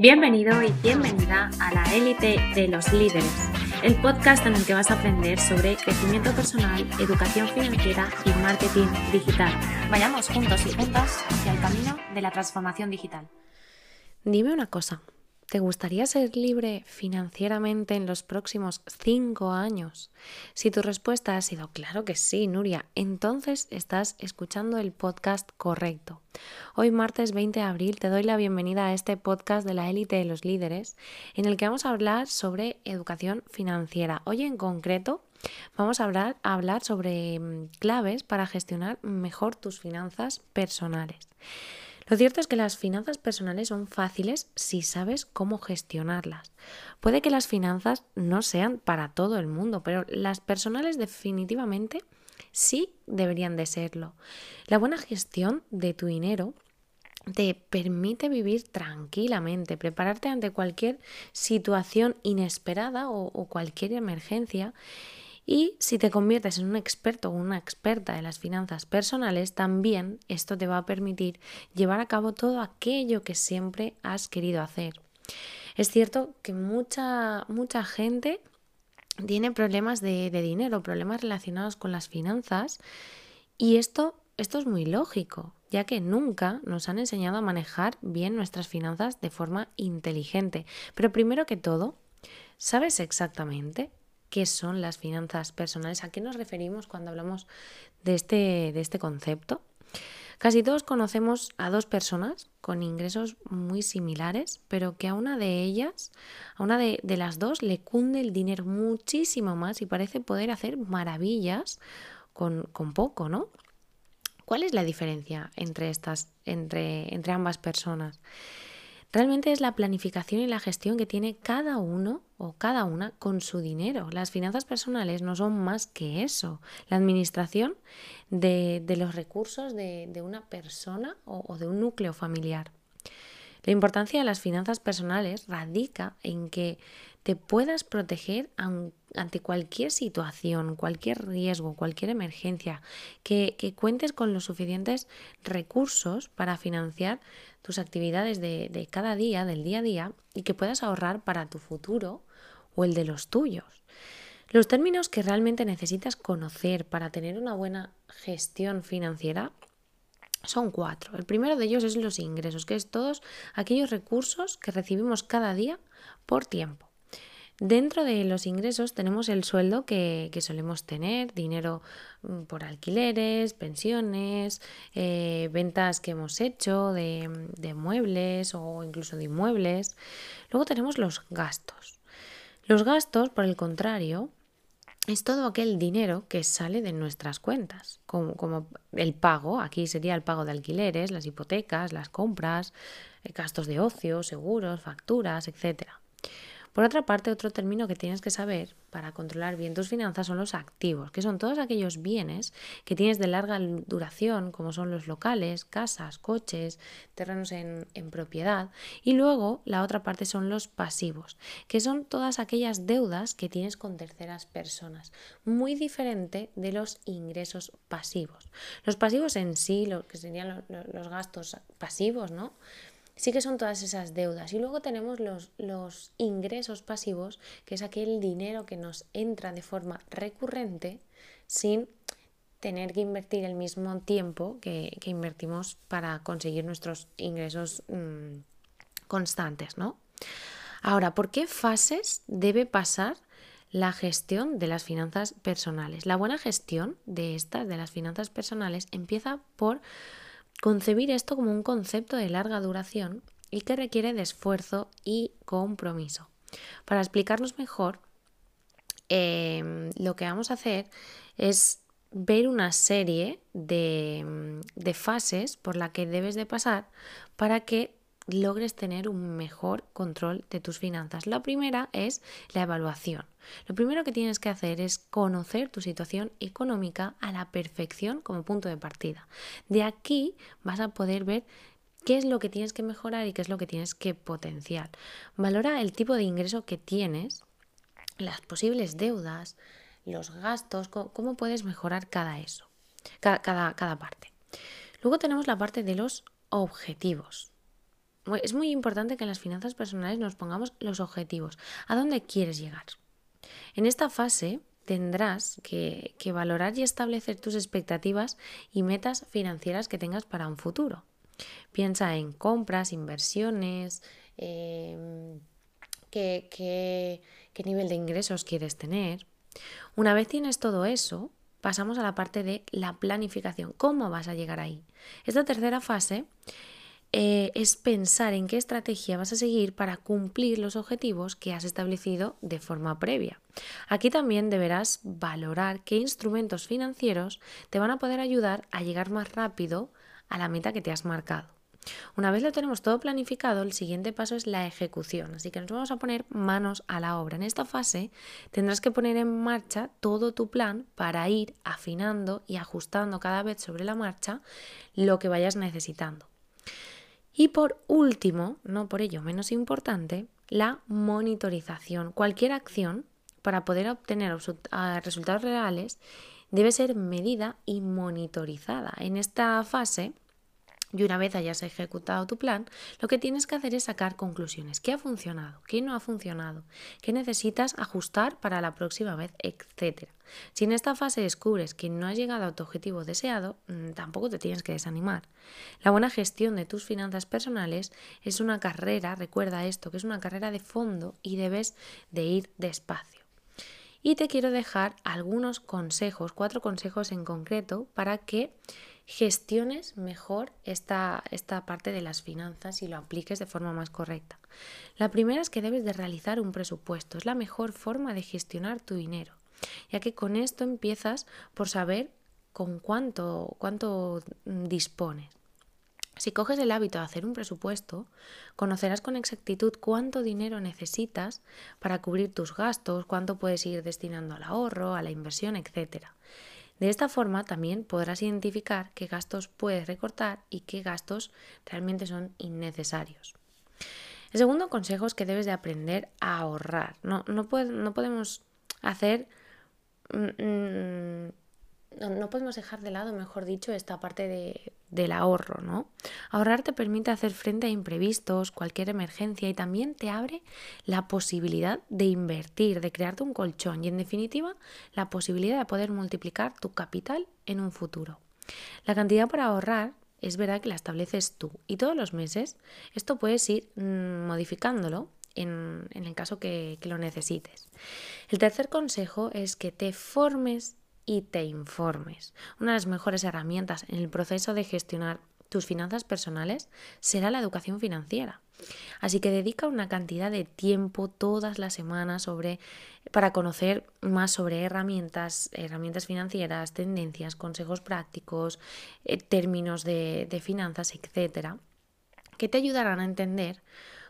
Bienvenido y bienvenida a la élite de los líderes, el podcast en el que vas a aprender sobre crecimiento personal, educación financiera y marketing digital. Vayamos juntos y juntas hacia el camino de la transformación digital. Dime una cosa, ¿Te gustaría ser libre financieramente en los próximos cinco años? Si tu respuesta ha sido claro que sí, Nuria, entonces estás escuchando el podcast correcto. Hoy martes 20 de abril te doy la bienvenida a este podcast de la élite de los líderes en el que vamos a hablar sobre educación financiera. Hoy en concreto vamos a hablar, a hablar sobre mm, claves para gestionar mejor tus finanzas personales. Lo cierto es que las finanzas personales son fáciles si sabes cómo gestionarlas. Puede que las finanzas no sean para todo el mundo, pero las personales definitivamente sí deberían de serlo. La buena gestión de tu dinero te permite vivir tranquilamente, prepararte ante cualquier situación inesperada o, o cualquier emergencia y si te conviertes en un experto o una experta de las finanzas personales, también esto te va a permitir llevar a cabo todo aquello que siempre has querido hacer. Es cierto que mucha, mucha gente tiene problemas de, de dinero, problemas relacionados con las finanzas y esto, esto es muy lógico, ya que nunca nos han enseñado a manejar bien nuestras finanzas de forma inteligente. Pero primero que todo, ¿sabes exactamente qué son las finanzas personales, a qué nos referimos cuando hablamos de este, de este concepto. Casi todos conocemos a dos personas con ingresos muy similares, pero que a una de ellas, a una de, de, las dos, le cunde el dinero muchísimo más y parece poder hacer maravillas con, con poco, ¿no? ¿Cuál es la diferencia entre estas, entre, entre ambas personas? Realmente es la planificación y la gestión que tiene cada uno o cada una con su dinero. Las finanzas personales no son más que eso. La administración de, de los recursos de, de una persona o, o de un núcleo familiar. La importancia de las finanzas personales radica en que te puedas proteger ante cualquier situación, cualquier riesgo, cualquier emergencia, que, cuentes con los suficientes recursos para financiar tus actividades de, de cada día, del día a día, y que puedas ahorrar para tu futuro o el de los tuyos. Los términos que realmente necesitas conocer para tener una buena gestión financiera son cuatro. El primero de ellos es los ingresos, que es todos aquellos recursos que recibimos cada día por tiempo. Dentro de los ingresos tenemos el sueldo que, que solemos tener, dinero mm, por alquileres, pensiones, eh, ventas que hemos hecho de, de muebles o incluso de inmuebles. Luego tenemos los gastos. Los gastos, por el contrario, es todo aquel dinero que sale de nuestras cuentas, como, como, el pago, aquí sería el pago de alquileres, las hipotecas, las compras, eh, gastos de ocio, seguros, facturas, etcétera. Por otra parte, otro término que tienes que saber para controlar bien tus finanzas son los activos, que son todos aquellos bienes que tienes de larga duración, como son los locales, casas, coches, terrenos en, propiedad. Y luego la otra parte son los pasivos, que son todas aquellas deudas que tienes con terceras personas, muy diferente de los ingresos pasivos. Los pasivos en sí, lo que serían los gastos pasivos, ¿no? Sí que son todas esas deudas. Y luego tenemos los, los, ingresos pasivos, que es aquel dinero que nos entra de forma recurrente sin tener que invertir el mismo tiempo que, que invertimos para conseguir nuestros ingresos mmm, constantes, ¿no? Ahora, ¿por qué fases debe pasar la gestión de las finanzas personales? La buena gestión de estas, de las finanzas personales, empieza por concebir esto como un concepto de larga duración y que requiere de esfuerzo y compromiso. Para explicarnos mejor, eh, lo que vamos a hacer es ver una serie de, de fases por la que debes de pasar para que logres tener un mejor control de tus finanzas. La primera es la evaluación. Lo primero que tienes que hacer es conocer tu situación económica a la perfección como punto de partida. De aquí vas a poder ver qué es lo que tienes que mejorar y qué es lo que tienes que potenciar. Valora el tipo de ingreso que tienes, las posibles deudas, los gastos, cómo puedes mejorar cada eso, cada, cada, cada parte. Luego tenemos la parte de los objetivos. Es muy importante que en las finanzas personales nos pongamos los objetivos. ¿A dónde quieres llegar? En esta fase tendrás que, valorar y establecer tus expectativas y metas financieras que tengas para un futuro. Piensa en compras, inversiones, em, qué, qué nivel de ingresos quieres tener. Una vez tienes todo eso, pasamos a la parte de la planificación. ¿Cómo vas a llegar ahí? Esta tercera fase eh, es pensar en qué estrategia vas a seguir para cumplir los objetivos que has establecido de forma previa. Aquí también deberás valorar qué instrumentos financieros te van a poder ayudar a llegar más rápido a la meta que te has marcado. Una vez lo tenemos todo planificado, el siguiente paso es la ejecución, así que nos vamos a poner manos a la obra. En esta fase tendrás que poner en marcha todo tu plan para ir afinando y ajustando cada vez sobre la marcha lo que vayas necesitando. Y por último, no por ello menos importante, la monitorización. Cualquier acción para poder obtener resultados reales debe ser medida y monitorizada. En esta fase y una vez hayas ejecutado tu plan, lo que tienes que hacer es sacar conclusiones. ¿Qué ha funcionado? ¿Qué no ha funcionado? ¿Qué necesitas ajustar para la próxima vez? Etcétera. Si en esta fase descubres que no has llegado a tu objetivo deseado, mm, tampoco te tienes que desanimar. La buena gestión de tus finanzas personales es una carrera, recuerda esto, que es una carrera de fondo y debes de ir despacio. Y te quiero dejar algunos consejos, cuatro consejos en concreto, para que gestiones mejor esta, esta parte de las finanzas y lo apliques de forma más correcta. La primera es que debes de realizar un presupuesto. Es la mejor forma de gestionar tu dinero, ya que con esto empiezas por saber con cuánto, cuánto dispones. Si coges el hábito de hacer un presupuesto, conocerás con exactitud cuánto dinero necesitas para cubrir tus gastos, cuánto puedes ir destinando al ahorro, a la inversión, etc. De esta forma también podrás identificar qué gastos puedes recortar y qué gastos realmente son innecesarios. El segundo consejo es que debes de aprender a ahorrar. No, no, podemos hacer mm, mm, no, podemos dejar de lado, mejor dicho, esta parte de, del ahorro, ¿no? Ahorrar te permite hacer frente a imprevistos, cualquier emergencia y también te abre la posibilidad de invertir, de crearte un colchón y en definitiva la posibilidad de poder multiplicar tu capital en un futuro. La cantidad para ahorrar es verdad que la estableces tú y todos los meses esto puedes ir mm, modificándolo en, el caso que, que lo necesites. El tercer consejo es que te formes y te informes. Una de las mejores herramientas en el proceso de gestionar tus finanzas personales será la educación financiera. Así que dedica una cantidad de tiempo todas las semanas sobre, para conocer más sobre herramientas, herramientas financieras, tendencias, consejos prácticos, eh, términos de, de finanzas, etcétera, que te ayudarán a entender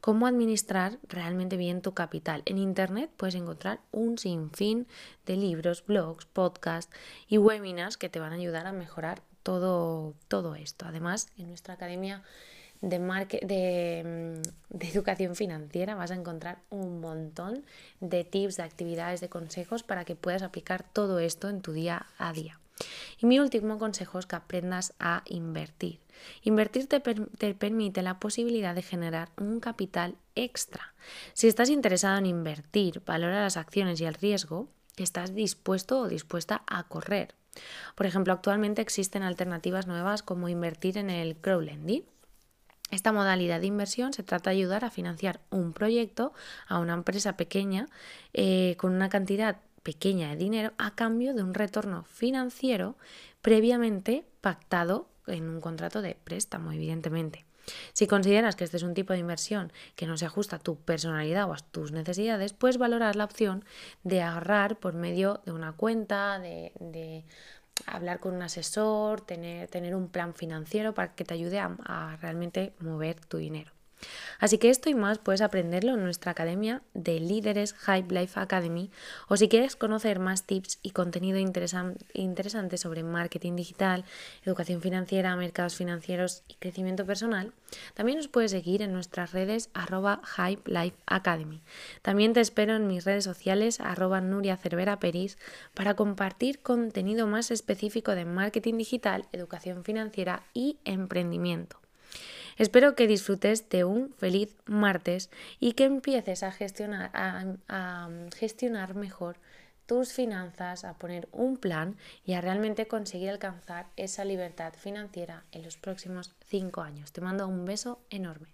cómo administrar realmente bien tu capital. En Internet puedes encontrar un sinfín de libros, blogs, podcasts y webinars que te van a ayudar a mejorar todo, todo esto. Además, en nuestra academia de, mm, de, educación financiera vas a encontrar un montón de tips, de actividades, de consejos para que puedas aplicar todo esto en tu día a día. Y mi último consejo es que aprendas a invertir. Invertir te, permite la posibilidad de generar un capital extra. Si estás interesado en invertir, valora las acciones y el riesgo estás dispuesto o dispuesta a correr. Por ejemplo, actualmente existen alternativas nuevas como invertir en el crowdlending. Esta modalidad de inversión se trata de ayudar a financiar un proyecto a una empresa pequeña eh, con una cantidad pequeña de dinero a cambio de un retorno financiero previamente pactado en un contrato de préstamo, evidentemente. Si consideras que este es un tipo de inversión que no se ajusta a tu personalidad o a tus necesidades, puedes valorar la opción de ahorrar por medio de una cuenta, de, hablar con un asesor, tener, tener, un plan financiero para que te ayude a realmente mover tu dinero. Así que esto y más puedes aprenderlo en nuestra academia de líderes Hype Life Academy o si quieres conocer más tips y contenido interesante sobre marketing digital, educación financiera, mercados financieros y crecimiento personal, también nos puedes seguir en nuestras redes arroba Hype Life Academy. También te espero en mis redes sociales arroba Nuria Cervera Peris para compartir contenido más específico de marketing digital, educación financiera y emprendimiento. Espero que disfrutes de un feliz martes y que empieces a gestionar, a, gestionar mejor tus finanzas, a poner un plan y a realmente conseguir alcanzar esa libertad financiera en los próximos cinco años. Te mando un beso enorme.